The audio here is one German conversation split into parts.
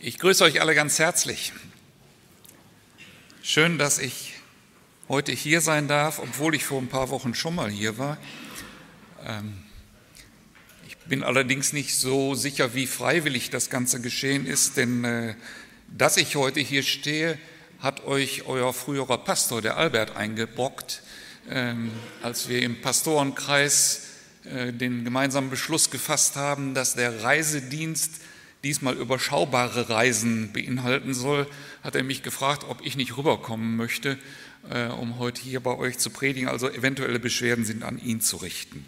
Ich grüße euch alle ganz herzlich. Schön, dass ich heute hier sein darf, obwohl ich vor ein paar Wochen schon mal hier war. Ähm, ich bin allerdings nicht so sicher, wie freiwillig das Ganze geschehen ist, denn äh, dass ich heute hier stehe, hat euch euer früherer Pastor, der Albert, eingebrockt, ähm, als wir im Pastorenkreis äh, den gemeinsamen Beschluss gefasst haben, dass der Reisedienst diesmal überschaubare Reisen beinhalten soll, hat er mich gefragt, ob ich nicht rüberkommen möchte, äh, um heute hier bei euch zu predigen. Also eventuelle Beschwerden sind an ihn zu richten.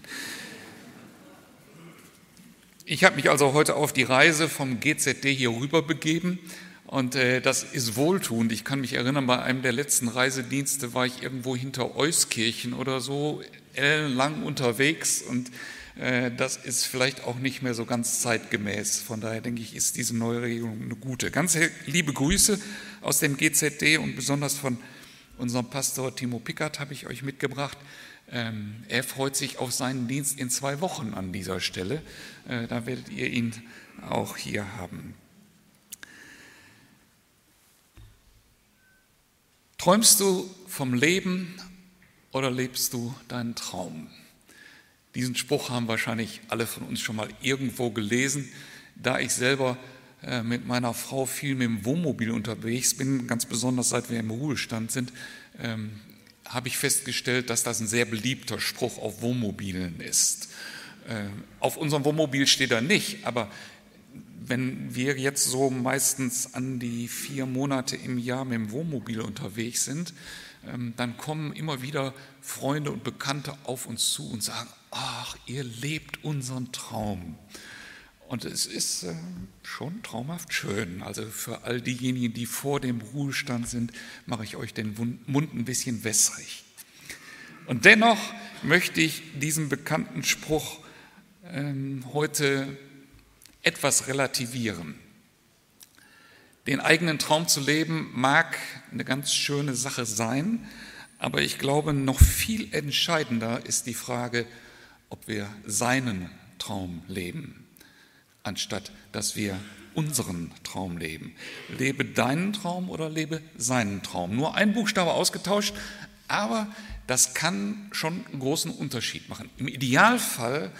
Ich habe mich also heute auf die Reise vom GZD hier rüber begeben und äh, das ist wohltuend. Ich kann mich erinnern, bei einem der letzten Reisedienste war ich irgendwo hinter Euskirchen oder so, ellenlang unterwegs und das ist vielleicht auch nicht mehr so ganz zeitgemäß. Von daher denke ich, ist diese neue Regelung eine gute. Ganz liebe Grüße aus dem GZD und besonders von unserem Pastor Timo Pickert habe ich euch mitgebracht. Ähm, er freut sich auf seinen Dienst in zwei Wochen an dieser Stelle. Äh, da werdet ihr ihn auch hier haben. Träumst du vom Leben oder lebst du deinen Traum? Diesen Spruch haben wahrscheinlich alle von uns schon mal irgendwo gelesen. Da ich selber äh, mit meiner Frau viel mit dem Wohnmobil unterwegs bin, ganz besonders seit wir im Ruhestand sind, ähm, habe ich festgestellt, dass das ein sehr beliebter Spruch auf Wohnmobilen ist. Äh, auf unserem Wohnmobil steht er nicht, aber wenn wir jetzt so meistens an die vier Monate im Jahr mit dem Wohnmobil unterwegs sind, ähm, dann kommen immer wieder Freunde und Bekannte auf uns zu und sagen, ach, ihr lebt unseren Traum. Und es ist äh, schon traumhaft schön. Also für all diejenigen, die vor dem Ruhestand sind, mache ich euch den Mund ein bisschen wässrig. Und dennoch möchte ich diesen bekannten Spruch ähm, heute etwas relativieren. Den eigenen Traum zu leben mag eine ganz schöne Sache sein, aber ich glaube, noch viel entscheidender ist die Frage, ob wir seinen Traum leben, anstatt dass wir unseren Traum leben. Lebe deinen Traum oder lebe seinen Traum. Nur ein Buchstabe ausgetauscht, aber das kann schon einen großen Unterschied machen. Im Idealfall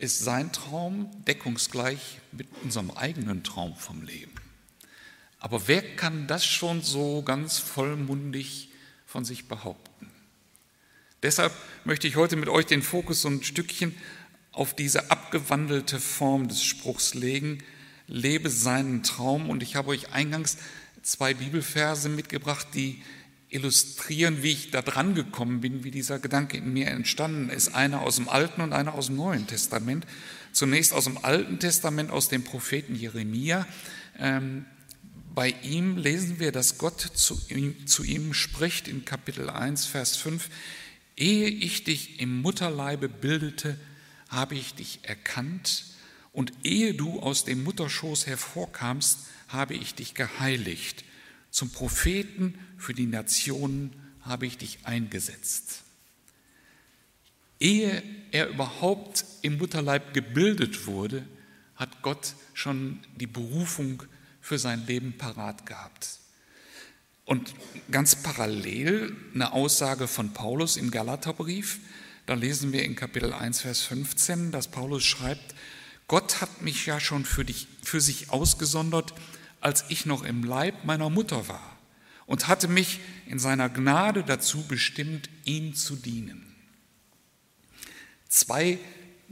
ist sein Traum deckungsgleich mit unserem eigenen Traum vom Leben. Aber wer kann das schon so ganz vollmundig von sich behaupten? Deshalb möchte ich heute mit euch den Fokus so ein Stückchen auf diese abgewandelte Form des Spruchs legen, lebe seinen Traum. Und ich habe euch eingangs zwei Bibelverse mitgebracht, die illustrieren, wie ich da dran gekommen bin, wie dieser Gedanke in mir entstanden ist. Einer aus dem Alten und einer aus dem Neuen Testament. Zunächst aus dem Alten Testament, aus dem Propheten Jeremia. Ähm, bei ihm lesen wir, dass Gott zu ihm, zu ihm spricht in Kapitel 1, Vers 5. Ehe ich dich im Mutterleibe bildete, habe ich dich erkannt und ehe du aus dem Mutterschoß hervorkamst, habe ich dich geheiligt. Zum Propheten für die Nationen habe ich dich eingesetzt. Ehe er überhaupt im Mutterleib gebildet wurde, hat Gott schon die Berufung für sein Leben parat gehabt. Und ganz parallel eine Aussage von Paulus im Galaterbrief, da lesen wir in Kapitel 1, Vers 15, dass Paulus schreibt, Gott hat mich ja schon für, dich, für sich ausgesondert, als ich noch im Leib meiner Mutter war und hatte mich in seiner Gnade dazu bestimmt, ihm zu dienen. Zwei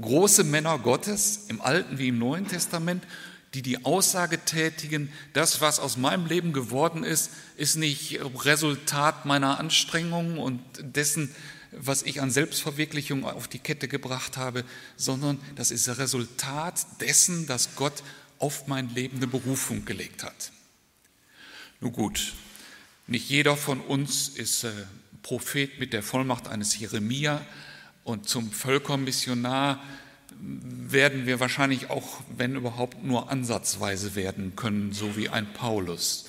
große Männer Gottes im Alten wie im Neuen Testament die die Aussage tätigen, das, was aus meinem Leben geworden ist, ist nicht Resultat meiner Anstrengungen und dessen, was ich an Selbstverwirklichung auf die Kette gebracht habe, sondern das ist Resultat dessen, dass Gott auf mein Leben eine Berufung gelegt hat. Nun gut, nicht jeder von uns ist äh, Prophet mit der Vollmacht eines Jeremia und zum Völkermissionar werden wir wahrscheinlich auch, wenn überhaupt, nur ansatzweise werden können, so wie ein Paulus.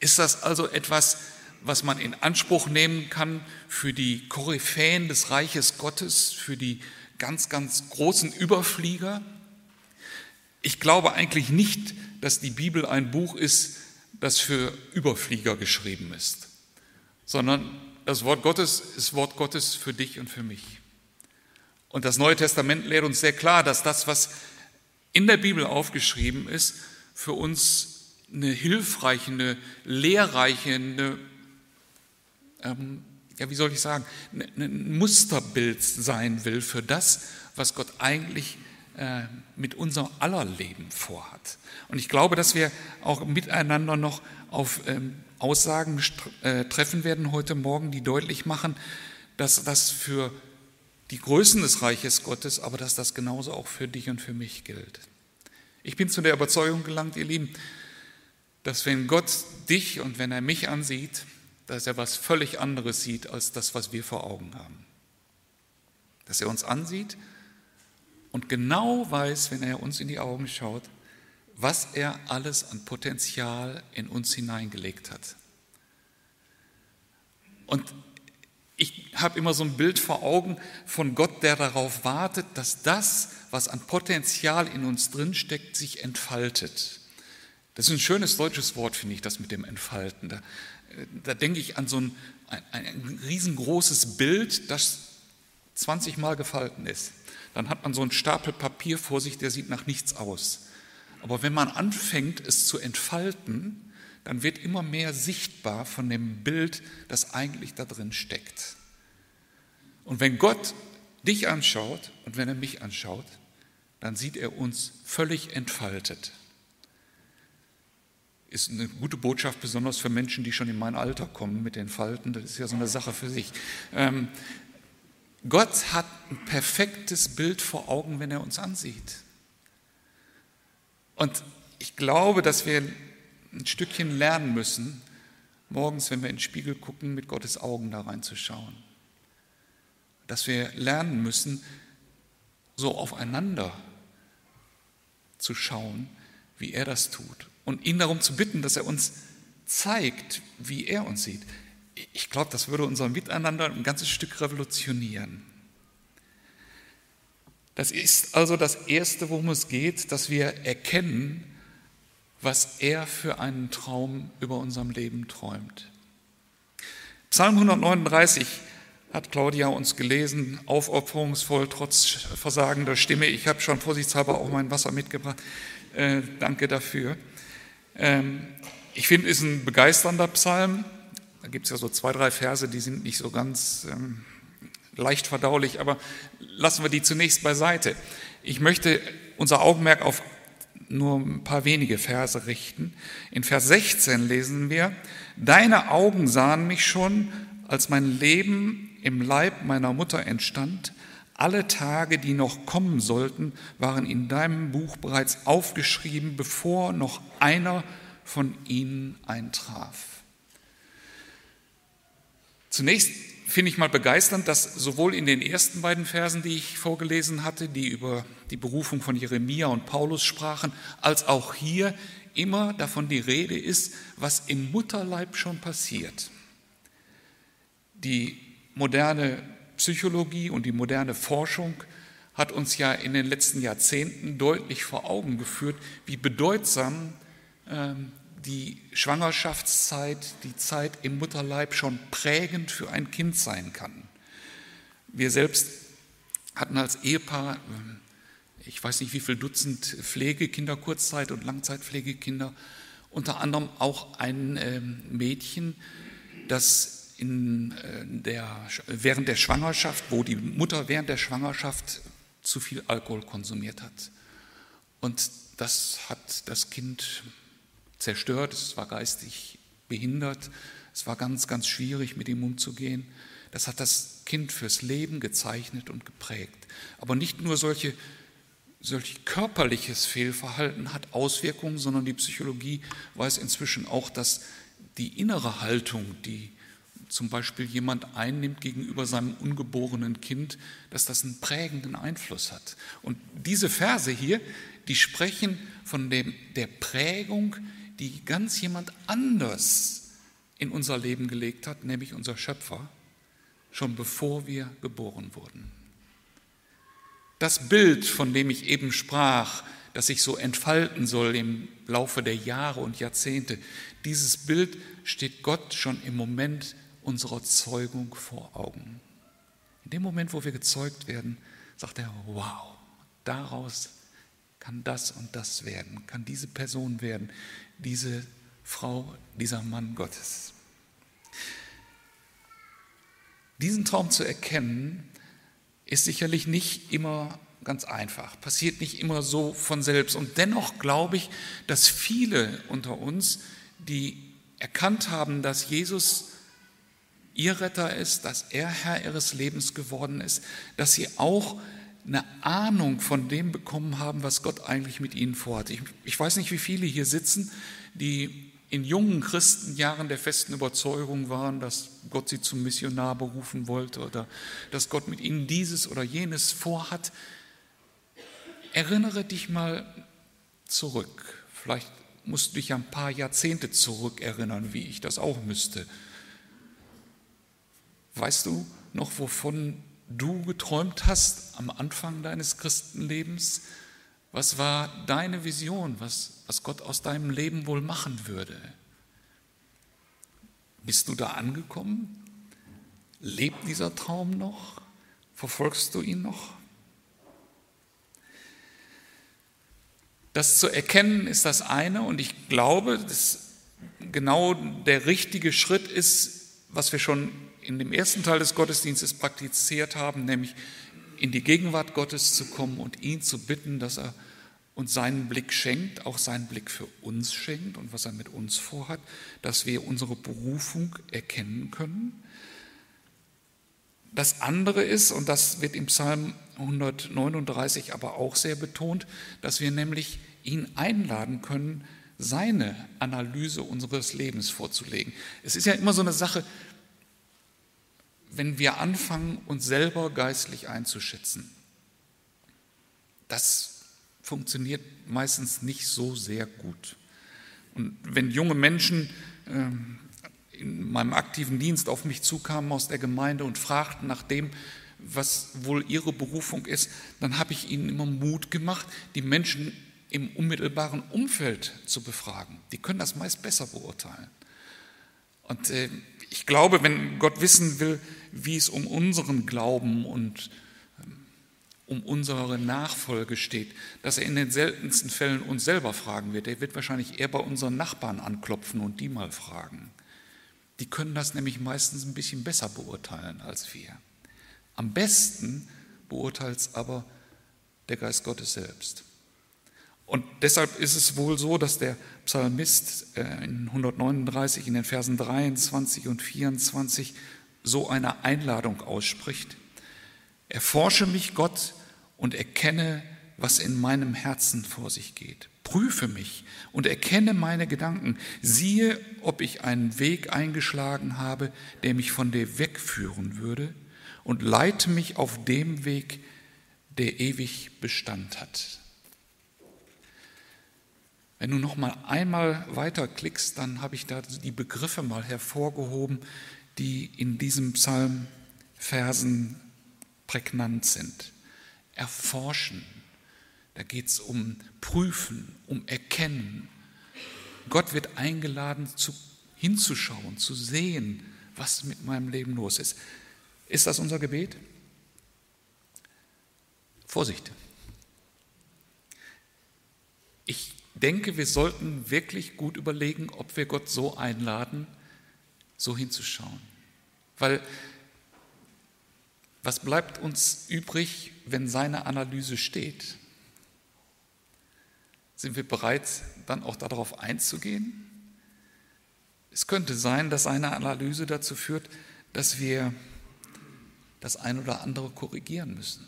Ist das also etwas, was man in Anspruch nehmen kann für die Koryphäen des Reiches Gottes, für die ganz, ganz großen Überflieger? ich glaube eigentlich nicht, dass die Bibel ein Buch ist, das für Überflieger geschrieben ist, sondern das Wort Gottes ist Wort Gottes für dich und für mich. Und das Neue Testament lehrt uns sehr klar, dass das, was in der Bibel aufgeschrieben ist, für uns eine hilfreiche, eine lehrreiche, eine, ähm, ja, wie soll ich sagen, ein Musterbild sein will für das, was Gott eigentlich mit unserem aller Leben vorhat. Und ich glaube, dass wir auch miteinander noch auf ähm, Aussagen äh, treffen werden heute Morgen, die deutlich machen, dass das für die Größen des Reiches Gottes, aber dass das genauso auch für dich und für mich gilt. Ich bin zu der Überzeugung gelangt, ihr Lieben, dass wenn Gott dich und wenn er mich ansieht, dass er was völlig anderes sieht als das, was wir vor Augen haben. Dass er uns ansieht und genau weiß, wenn er uns in die Augen schaut, was er alles an Potenzial in uns hineingelegt hat. Und ich habe immer so ein Bild vor Augen von Gott, der darauf wartet, dass das, was an Potenzial in uns drinsteckt, sich entfaltet. Das ist ein schönes deutsches Wort, finde ich, das mit dem Entfalten. Da, da denke ich an so ein, ein, ein riesengroßes Bild, das 20 Mal gefalten ist. Dann hat man so einen Stapel Papier vor sich, der sieht nach nichts aus. Aber wenn man anfängt, es zu entfalten, dann wird immer mehr sichtbar von dem Bild, das eigentlich da drin steckt. Und wenn Gott dich anschaut und wenn er mich anschaut, dann sieht er uns völlig entfaltet. Ist eine gute Botschaft, besonders für Menschen, die schon in mein Alter kommen mit den Falten. Das ist ja so eine Sache für sich. Ähm, Gott hat ein perfektes Bild vor Augen, wenn er uns ansieht. Und ich glaube, dass wir ein Stückchen lernen müssen, morgens, wenn wir in den Spiegel gucken, mit Gottes Augen da reinzuschauen. Dass wir lernen müssen, so aufeinander zu schauen, wie er das tut. Und ihn darum zu bitten, dass er uns zeigt, wie er uns sieht. Ich glaube, das würde unser Miteinander ein ganzes Stück revolutionieren. Das ist also das Erste, worum es geht, dass wir erkennen, was er für einen Traum über unserem Leben träumt. Psalm 139 hat Claudia uns gelesen, aufopferungsvoll, trotz versagender Stimme. Ich habe schon vorsichtshalber auch mein Wasser mitgebracht. Äh, danke dafür. Ähm, ich finde, es ist ein begeisternder Psalm. Da gibt es ja so zwei, drei Verse, die sind nicht so ganz ähm, leicht verdaulich, aber lassen wir die zunächst beiseite. Ich möchte unser Augenmerk auf nur ein paar wenige Verse richten. In Vers 16 lesen wir, Deine Augen sahen mich schon, als mein Leben im Leib meiner Mutter entstand. Alle Tage, die noch kommen sollten, waren in deinem Buch bereits aufgeschrieben, bevor noch einer von ihnen eintraf. Zunächst finde ich mal begeisternd, dass sowohl in den ersten beiden Versen, die ich vorgelesen hatte, die über die Berufung von Jeremia und Paulus sprachen, als auch hier immer davon die Rede ist, was im Mutterleib schon passiert. Die moderne Psychologie und die moderne Forschung hat uns ja in den letzten Jahrzehnten deutlich vor Augen geführt, wie bedeutsam ähm, die Schwangerschaftszeit, die Zeit im Mutterleib schon prägend für ein Kind sein kann. Wir selbst hatten als Ehepaar, ähm, ich weiß nicht wie viel Dutzend Pflegekinder, Kurzzeit- und Langzeitpflegekinder, unter anderem auch ein ähm, Mädchen, das in äh, der, während der Schwangerschaft, wo die Mutter während der Schwangerschaft zu viel Alkohol konsumiert hat. Und das hat das Kind zerstört, es war geistig behindert, es war ganz, ganz schwierig, mit ihm umzugehen. Das hat das Kind fürs Leben gezeichnet und geprägt. Aber nicht nur solche, solch körperliches Fehlverhalten hat Auswirkungen, sondern die Psychologie weiß inzwischen auch, dass die innere Haltung, die zum Beispiel jemand einnimmt gegenüber seinem ungeborenen Kind, dass das einen prägenden Einfluss hat. Und diese Verse hier, die sprechen von dem, der Prägung, die ganz jemand anders in unser Leben gelegt hat, nämlich unser Schöpfer, schon bevor wir geboren wurden. Das Bild, von dem ich eben sprach, das sich so entfalten soll im Laufe der Jahre und Jahrzehnte. Dieses Bild steht Gott schon im Moment unserer Zeugung vor Augen. In dem Moment, wo wir gezeugt werden, sagt er, wow, daraus kann das und das werden, kann diese Person werden, diese Frau, dieser Mann Gottes. Diesen Traum zu erkennen, ist sicherlich nicht immer ganz einfach, passiert nicht immer so von selbst. Und dennoch glaube ich, dass viele unter uns, die erkannt haben, dass Jesus ihr Retter ist, dass er Herr ihres Lebens geworden ist, dass sie auch eine Ahnung von dem bekommen haben, was Gott eigentlich mit ihnen vorhat. Ich, ich weiß nicht, wie viele hier sitzen, die in jungen Christenjahren der festen Überzeugung waren, dass Gott sie zum Missionar berufen wollte oder dass Gott mit ihnen dieses oder jenes vorhat. Erinnere dich mal zurück. Vielleicht musst du dich ein paar Jahrzehnte zurückerinnern, wie ich das auch müsste. Weißt du noch, wovon du geträumt hast am Anfang deines Christenlebens? Was war deine Vision, was, was Gott aus deinem Leben wohl machen würde? Bist du da angekommen? Lebt dieser Traum noch? Verfolgst du ihn noch? Das zu erkennen ist das eine und ich glaube, dass genau der richtige Schritt ist, was wir schon in dem ersten Teil des Gottesdienstes praktiziert haben, nämlich in die Gegenwart Gottes zu kommen und ihn zu bitten, dass er uns seinen Blick schenkt, auch seinen Blick für uns schenkt und was er mit uns vorhat, dass wir unsere Berufung erkennen können. Das andere ist, und das wird im Psalm 139 aber auch sehr betont, dass wir nämlich ihn einladen können, seine Analyse unseres Lebens vorzulegen. Es ist ja immer so eine Sache, wenn wir anfangen, uns selber geistlich einzuschätzen. Das funktioniert meistens nicht so sehr gut. Und wenn junge Menschen ähm, in meinem aktiven Dienst auf mich zukamen aus der Gemeinde und fragten nach dem, was wohl ihre Berufung ist, dann habe ich ihnen immer Mut gemacht, die Menschen im unmittelbaren Umfeld zu befragen. Die können das meist besser beurteilen. Und äh, ich glaube, wenn Gott wissen will, wie es um unseren Glauben und ähm, um unsere Nachfolge steht, dass er in den seltensten Fällen uns selber fragen wird. Er wird wahrscheinlich eher bei unseren Nachbarn anklopfen und die mal fragen. Die können das nämlich meistens ein bisschen besser beurteilen als wir. Am besten beurteilt es aber der Geist Gottes selbst. Und deshalb ist es wohl so, dass der Psalmist äh, in 139 in den Versen 23 und 24 so eine Einladung ausspricht. Erforsche mich, Gott, und erkenne, was in meinem Herzen vor sich geht. Prüfe mich und erkenne meine Gedanken. Siehe, ob ich einen Weg eingeschlagen habe, der mich von dir wegführen würde, und leite mich auf dem Weg, der ewig Bestand hat. Wenn du noch mal einmal weiterklickst, dann habe ich da die Begriffe mal hervorgehoben, die in diesem Psalm Versen prägnant sind. Erforschen, da geht es um Prüfen, um Erkennen. Gott wird eingeladen, zu, hinzuschauen, zu sehen, was mit meinem Leben los ist. Ist das unser Gebet? Vorsicht. Ich denke, wir sollten wirklich gut überlegen, ob wir Gott so einladen, so hinzuschauen. Weil was bleibt uns übrig, wenn seine Analyse steht? Sind wir bereit, dann auch darauf einzugehen? Es könnte sein, dass seine Analyse dazu führt, dass wir das ein oder andere korrigieren müssen,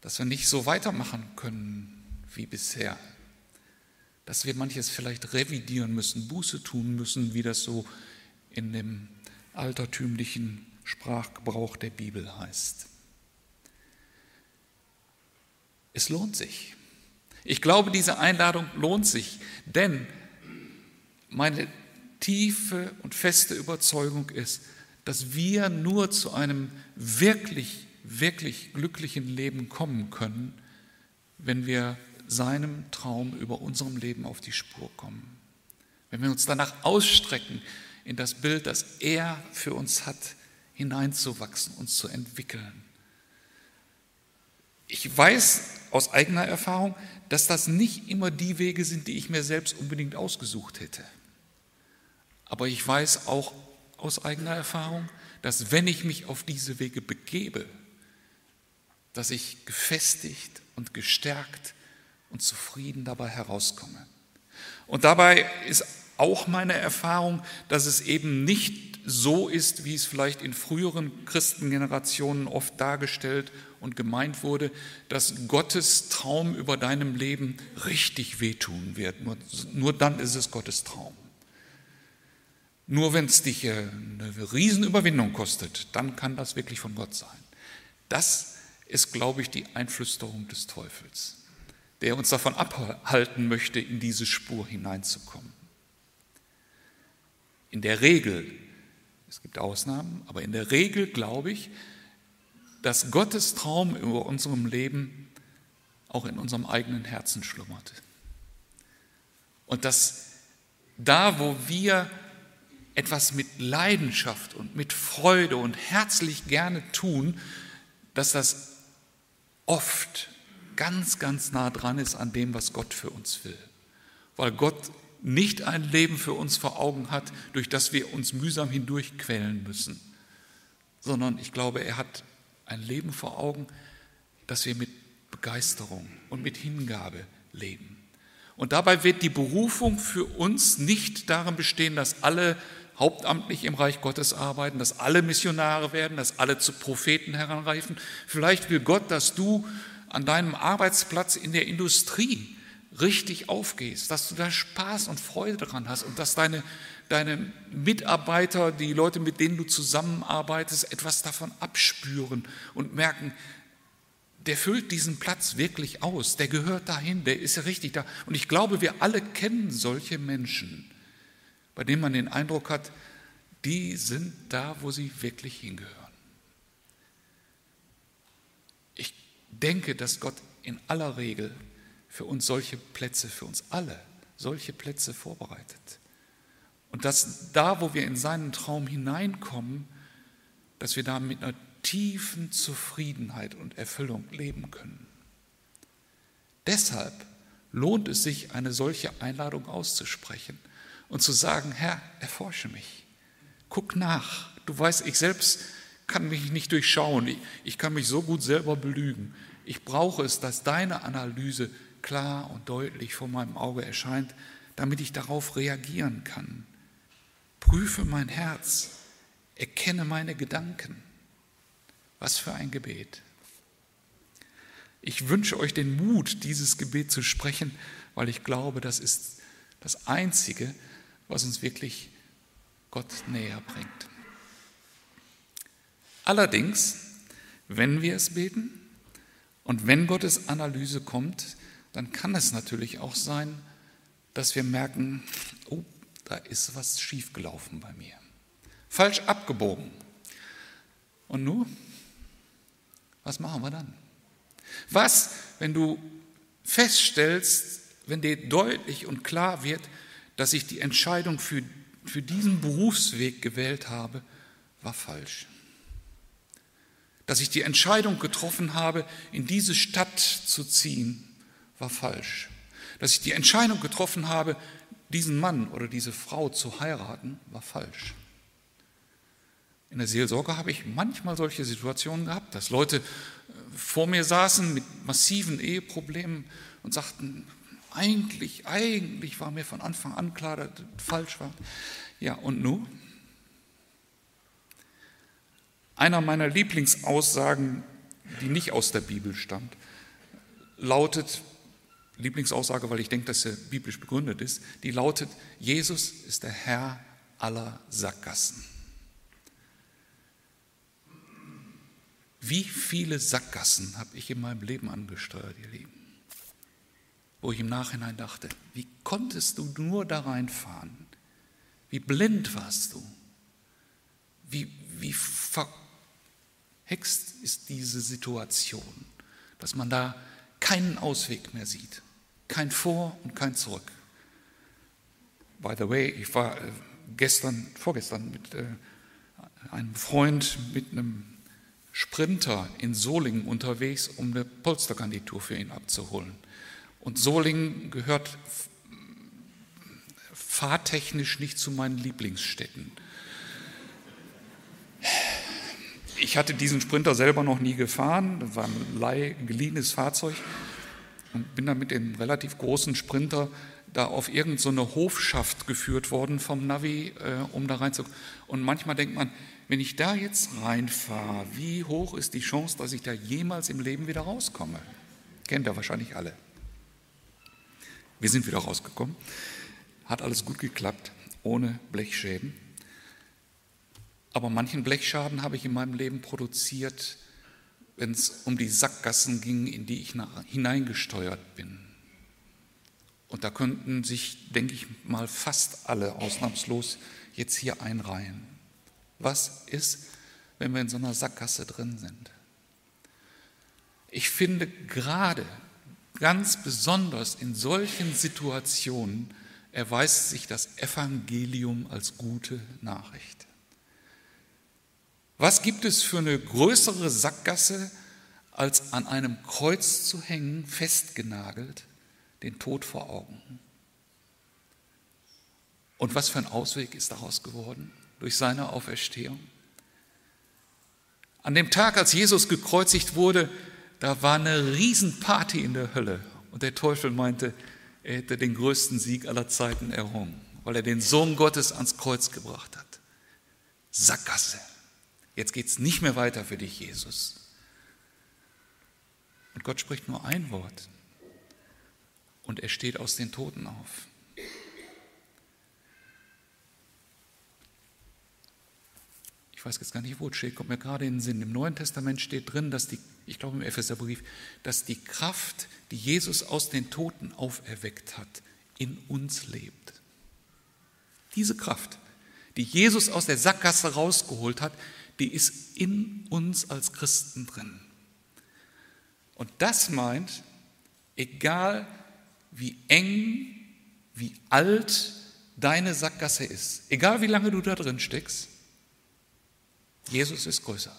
dass wir nicht so weitermachen können wie bisher, dass wir manches vielleicht revidieren müssen, Buße tun müssen, wie das so in dem altertümlichen Sprachgebrauch der Bibel heißt. Es lohnt sich. Ich glaube, diese Einladung lohnt sich, denn meine tiefe und feste Überzeugung ist, dass wir nur zu einem wirklich, wirklich glücklichen Leben kommen können, wenn wir seinem Traum über unserem Leben auf die Spur kommen. Wenn wir uns danach ausstrecken, in das Bild, das er für uns hat, hineinzuwachsen, uns zu entwickeln. Ich weiß aus eigener Erfahrung, dass das nicht immer die Wege sind, die ich mir selbst unbedingt ausgesucht hätte. Aber ich weiß auch aus eigener Erfahrung, dass wenn ich mich auf diese Wege begebe, dass ich gefestigt und gestärkt und zufrieden dabei herauskomme. Und dabei ist auch meine Erfahrung, dass es eben nicht so ist, wie es vielleicht in früheren Christengenerationen oft dargestellt und gemeint wurde, dass Gottes Traum über deinem Leben richtig wehtun wird. Nur, nur dann ist es Gottes Traum. Nur wenn es dich eine Riesenüberwindung kostet, dann kann das wirklich von Gott sein. Das ist, glaube ich, die Einflüsterung des Teufels, der uns davon abhalten möchte, in diese Spur hineinzukommen. In der Regel, es gibt Ausnahmen, aber in der Regel glaube ich, dass Gottes Traum über unserem Leben auch in unserem eigenen Herzen schlummert. Und dass da, wo wir etwas mit Leidenschaft und mit Freude und herzlich gerne tun, dass das oft ganz, ganz nah dran ist an dem, was Gott für uns will. Weil Gott nicht ein Leben für uns vor Augen hat, durch das wir uns mühsam hindurchquälen müssen, sondern ich glaube, er hat ein Leben vor Augen, das wir mit Begeisterung und mit Hingabe leben. Und dabei wird die Berufung für uns nicht darin bestehen, dass alle hauptamtlich im Reich Gottes arbeiten, dass alle Missionare werden, dass alle zu Propheten heranreifen. Vielleicht will Gott, dass du an deinem Arbeitsplatz in der Industrie richtig aufgehst, dass du da Spaß und Freude dran hast und dass deine, deine Mitarbeiter, die Leute, mit denen du zusammenarbeitest, etwas davon abspüren und merken, der füllt diesen Platz wirklich aus, der gehört dahin, der ist ja richtig da. Und ich glaube, wir alle kennen solche Menschen, bei denen man den Eindruck hat, die sind da, wo sie wirklich hingehören. Ich denke, dass Gott in aller Regel für uns solche Plätze, für uns alle, solche Plätze vorbereitet. Und dass da, wo wir in seinen Traum hineinkommen, dass wir da mit einer tiefen Zufriedenheit und Erfüllung leben können. Deshalb lohnt es sich, eine solche Einladung auszusprechen und zu sagen, Herr, erforsche mich, guck nach. Du weißt, ich selbst kann mich nicht durchschauen, ich, kann mich so gut selber belügen. Ich brauche es, dass deine Analyse klar und deutlich vor meinem Auge erscheint, damit ich darauf reagieren kann. Prüfe mein Herz, erkenne meine Gedanken. Was für ein Gebet. Ich wünsche euch den Mut, dieses Gebet zu sprechen, weil ich glaube, das ist das Einzige, was uns wirklich Gott näher bringt. Allerdings, wenn wir es beten und wenn Gottes Analyse kommt, dann kann es natürlich auch sein, dass wir merken, oh, da ist was schiefgelaufen bei mir. Falsch abgebogen. Und nun, was machen wir dann? Was, wenn du feststellst, wenn dir deutlich und klar wird, dass ich die Entscheidung für, für diesen Berufsweg gewählt habe, war falsch. Dass ich die Entscheidung getroffen habe, in diese Stadt zu ziehen, war falsch. Dass ich die Entscheidung getroffen habe, diesen Mann oder diese Frau zu heiraten, war falsch. In der Seelsorge habe ich manchmal solche Situationen gehabt, dass Leute äh, vor mir saßen mit massiven Eheproblemen und sagten, eigentlich, eigentlich war mir von Anfang an klar, dass das falsch war. Ja, und nun? Einer meiner Lieblingsaussagen, die nicht aus der Bibel stammt, lautet, Lieblingsaussage, weil ich denke, dass er biblisch begründet ist, die lautet, Jesus ist der Herr aller Sackgassen. Wie viele Sackgassen habe ich in meinem Leben angesteuert, ihr Lieben? Wo ich im Nachhinein dachte, wie konntest du nur da reinfahren? Wie blind warst du? Wie, wie verhext ist diese Situation, dass man da keinen Ausweg mehr sieht. Kein Vor und kein Zurück. By the way, ich war äh, gestern, vorgestern mit äh, einem Freund mit einem Sprinter in Solingen unterwegs, um eine Polsterkandidatur für ihn abzuholen. Und Solingen gehört fahrtechnisch nicht zu meinen Lieblingsstädten. Ich hatte diesen Sprinter selber noch nie gefahren, das war ein geliehenes Fahrzeug und bin dann mit dem relativ großen Sprinter da auf irgendeine so Hofschaft geführt worden vom Navi, äh, um da reinzukommen. Und manchmal denkt man, wenn ich da jetzt reinfahre, wie hoch ist die Chance, dass ich da jemals im Leben wieder rauskomme? Kennt ihr wahrscheinlich alle. Wir sind wieder rausgekommen. Hat alles gut geklappt, ohne Blechschäden. Aber manchen Blechschaden habe ich in meinem Leben produziert, wenn es um die Sackgassen ging, in die ich hineingesteuert bin. Und da könnten sich, denke ich mal, fast alle ausnahmslos jetzt hier einreihen. Was ist, wenn wir in so einer Sackgasse drin sind? Ich finde gerade ganz besonders in solchen Situationen erweist sich das Evangelium als gute Nachricht. Was gibt es für eine größere Sackgasse, als an einem Kreuz zu hängen, festgenagelt, den Tod vor Augen? Und was für ein Ausweg ist daraus geworden durch seine Auferstehung? An dem Tag, als Jesus gekreuzigt wurde, da war eine Riesenparty in der Hölle. Und der Teufel meinte, er hätte den größten Sieg aller Zeiten errungen, weil er den Sohn Gottes ans Kreuz gebracht hat. Sackgasse. Jetzt geht es nicht mehr weiter für dich, Jesus. Und Gott spricht nur ein Wort. Und er steht aus den Toten auf. Ich weiß jetzt gar nicht, wo es steht, kommt mir gerade in den Sinn. Im Neuen Testament steht drin, dass die, ich glaube im Epheserbrief, dass die Kraft, die Jesus aus den Toten auferweckt hat, in uns lebt. Diese Kraft, die Jesus aus der Sackgasse rausgeholt hat, die ist in uns als Christen drin. Und das meint, egal wie eng, wie alt deine Sackgasse ist, egal wie lange du da drin steckst, Jesus ist größer.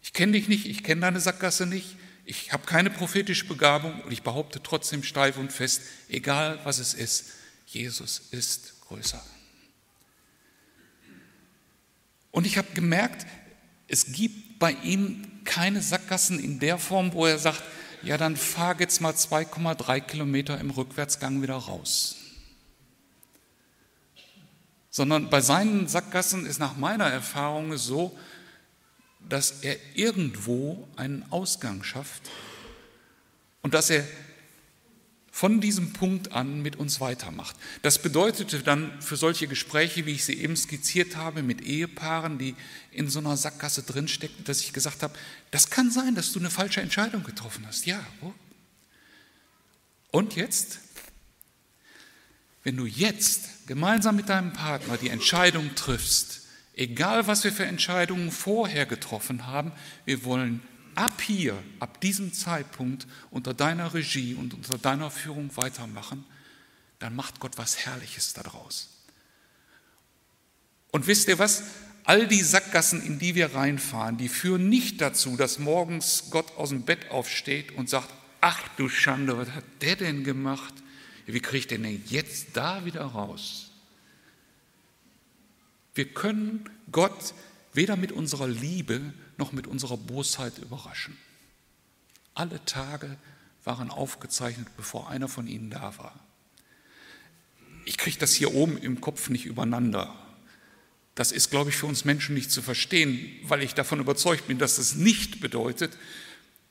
Ich kenne dich nicht, ich kenne deine Sackgasse nicht, ich habe keine prophetische Begabung und ich behaupte trotzdem steif und fest, egal was es ist, Jesus ist größer. Und ich habe gemerkt, es gibt bei ihm keine Sackgassen in der Form, wo er sagt, ja, dann fahr jetzt mal 2,3 Kilometer im Rückwärtsgang wieder raus. Sondern bei seinen Sackgassen ist nach meiner Erfahrung so, dass er irgendwo einen Ausgang schafft und dass er von diesem Punkt an mit uns weitermacht. Das bedeutete dann für solche Gespräche, wie ich sie eben skizziert habe, mit Ehepaaren, die in so einer Sackgasse drinsteckten, dass ich gesagt habe, das kann sein, dass du eine falsche Entscheidung getroffen hast. Ja. Oh. Und jetzt? Wenn du jetzt gemeinsam mit deinem Partner die Entscheidung triffst, egal was wir für Entscheidungen vorher getroffen haben, wir wollen ab hier, ab diesem Zeitpunkt unter deiner Regie und unter deiner Führung weitermachen, dann macht Gott was Herrliches daraus. Und wisst ihr was? All die Sackgassen, in die wir reinfahren, die führen nicht dazu, dass morgens Gott aus dem Bett aufsteht und sagt, ach du Schande, was hat der denn gemacht? Wie kriege ich den denn jetzt da wieder raus? Wir können Gott weder mit unserer Liebe noch mit unserer Bosheit überraschen. Alle Tage waren aufgezeichnet, bevor einer von ihnen da war. Ich kriege das hier oben im Kopf nicht übereinander. Das ist, glaube ich, für uns Menschen nicht zu verstehen, weil ich davon überzeugt bin, dass das nicht bedeutet,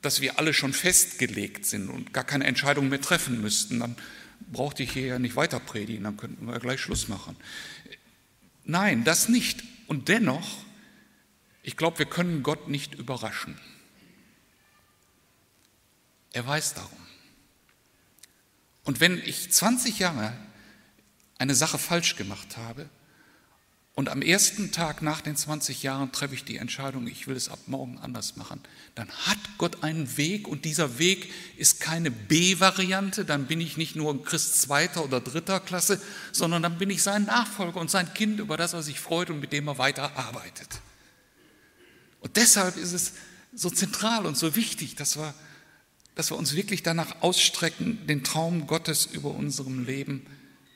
dass wir alle schon festgelegt sind und gar keine Entscheidung mehr treffen müssten. Dann brauchte ich hier ja nicht weiter predigen, dann könnten wir gleich Schluss machen. Nein, das nicht. Und dennoch ich glaube, wir können Gott nicht überraschen. Er weiß darum. Und wenn ich 20 Jahre eine Sache falsch gemacht habe und am ersten Tag nach den 20 Jahren treffe ich die Entscheidung, ich will es ab morgen anders machen, dann hat Gott einen Weg und dieser Weg ist keine B-Variante, dann bin ich nicht nur ein Christ zweiter oder dritter Klasse, sondern dann bin ich sein Nachfolger und sein Kind, über das er sich freut und mit dem er weiter arbeitet. Und deshalb ist es so zentral und so wichtig, dass wir, dass wir uns wirklich danach ausstrecken, den Traum Gottes über unserem Leben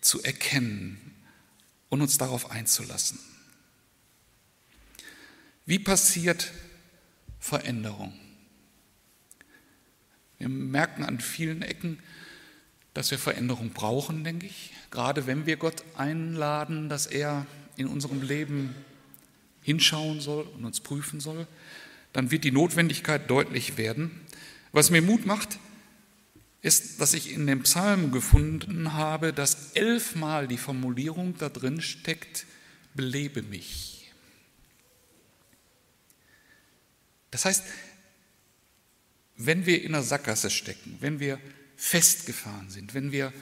zu erkennen und uns darauf einzulassen. Wie passiert Veränderung? Wir merken an vielen Ecken, dass wir Veränderung brauchen, denke ich. Gerade wenn wir Gott einladen, dass er in unserem Leben hinschauen soll und uns prüfen soll, dann wird die Notwendigkeit deutlich werden. Was mir Mut macht, ist, dass ich in dem Psalm gefunden habe, dass elfmal die Formulierung da drin steckt, belebe mich. Das heißt, wenn wir in der Sackgasse stecken, wenn wir festgefahren sind, wenn wir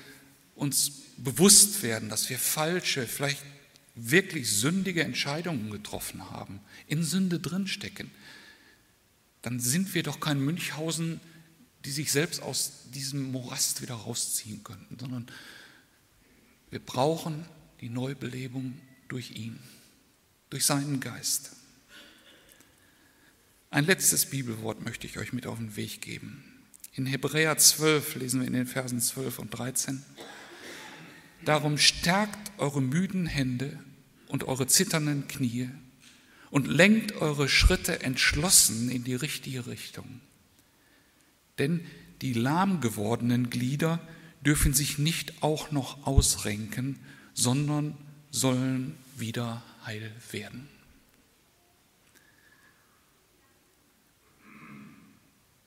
uns bewusst werden, dass wir falsche, vielleicht wirklich sündige Entscheidungen getroffen haben, in Sünde drinstecken, dann sind wir doch kein Münchhausen, die sich selbst aus diesem Morast wieder rausziehen könnten, sondern wir brauchen die Neubelebung durch ihn, durch seinen Geist. Ein letztes Bibelwort möchte ich euch mit auf den Weg geben. In Hebräer 12 lesen wir in den Versen 12 und 13. Darum stärkt eure müden Hände und eure zitternden Knie und lenkt eure Schritte entschlossen in die richtige Richtung. Denn die lahm gewordenen Glieder dürfen sich nicht auch noch ausrenken, sondern sollen wieder heil werden.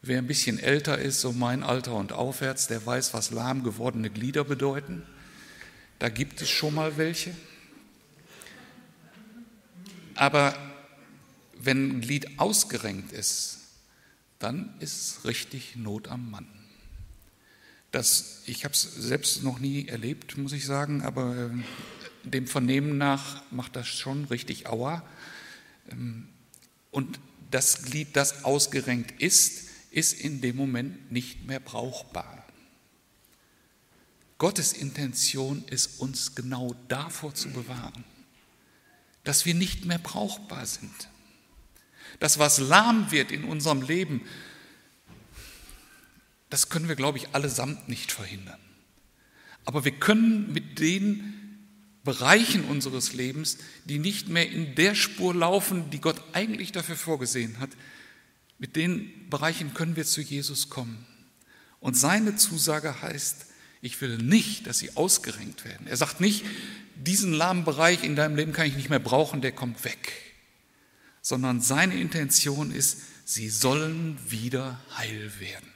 Wer ein bisschen älter ist, so mein Alter und aufwärts, der weiß, was lahm gewordene Glieder bedeuten. Da gibt es schon mal welche. Aber wenn ein Glied ausgerenkt ist, dann ist richtig Not am Mann. Das, ich habe es selbst noch nie erlebt, muss ich sagen, aber äh, dem Vernehmen nach macht das schon richtig Aua. Ähm, und das Glied, das ausgerenkt ist, ist in dem Moment nicht mehr brauchbar. Gottes Intention ist, uns genau davor zu bewahren, dass wir nicht mehr brauchbar sind. Das, was lahm wird in unserem Leben, das können wir, glaube ich, allesamt nicht verhindern. Aber wir können mit den Bereichen unseres Lebens, die nicht mehr in der Spur laufen, die Gott eigentlich dafür vorgesehen hat, mit den Bereichen können wir zu Jesus kommen. Und seine Zusage heißt, ich will nicht, dass sie ausgerenkt werden. Er sagt nicht, diesen lahmen Bereich in deinem Leben kann ich nicht mehr brauchen, der kommt weg sondern seine Intention ist, sie sollen wieder heil werden.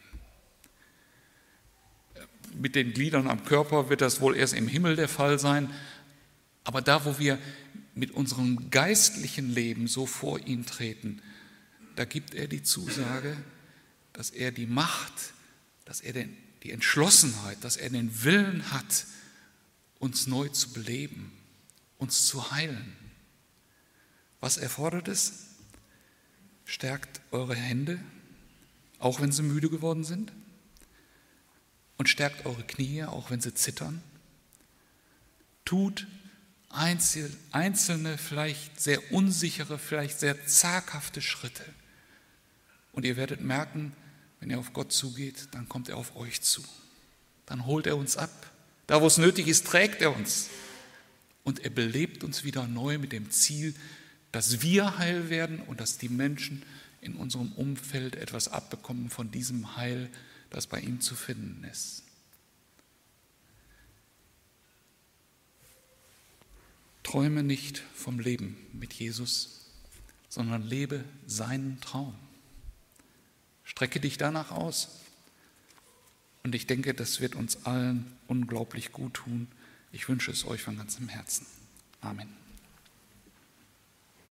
Mit den Gliedern am Körper wird das wohl erst im Himmel der Fall sein, aber da, wo wir mit unserem geistlichen Leben so vor ihn treten, da gibt er die Zusage, dass er die Macht, dass er den, die Entschlossenheit, dass er den Willen hat, uns neu zu beleben, uns zu heilen. Was erfordert es? Stärkt eure Hände, auch wenn sie müde geworden sind. Und stärkt eure Knie, auch wenn sie zittern. Tut einzelne, vielleicht sehr unsichere, vielleicht sehr zaghafte Schritte. Und ihr werdet merken, wenn ihr auf Gott zugeht, dann kommt er auf euch zu. Dann holt er uns ab. Da, wo es nötig ist, trägt er uns. Und er belebt uns wieder neu mit dem Ziel, dass wir heil werden und dass die Menschen in unserem Umfeld etwas abbekommen von diesem Heil, das bei ihm zu finden ist. Träume nicht vom Leben mit Jesus, sondern lebe seinen Traum. Strecke dich danach aus. Und ich denke, das wird uns allen unglaublich gut tun. Ich wünsche es euch von ganzem Herzen. Amen.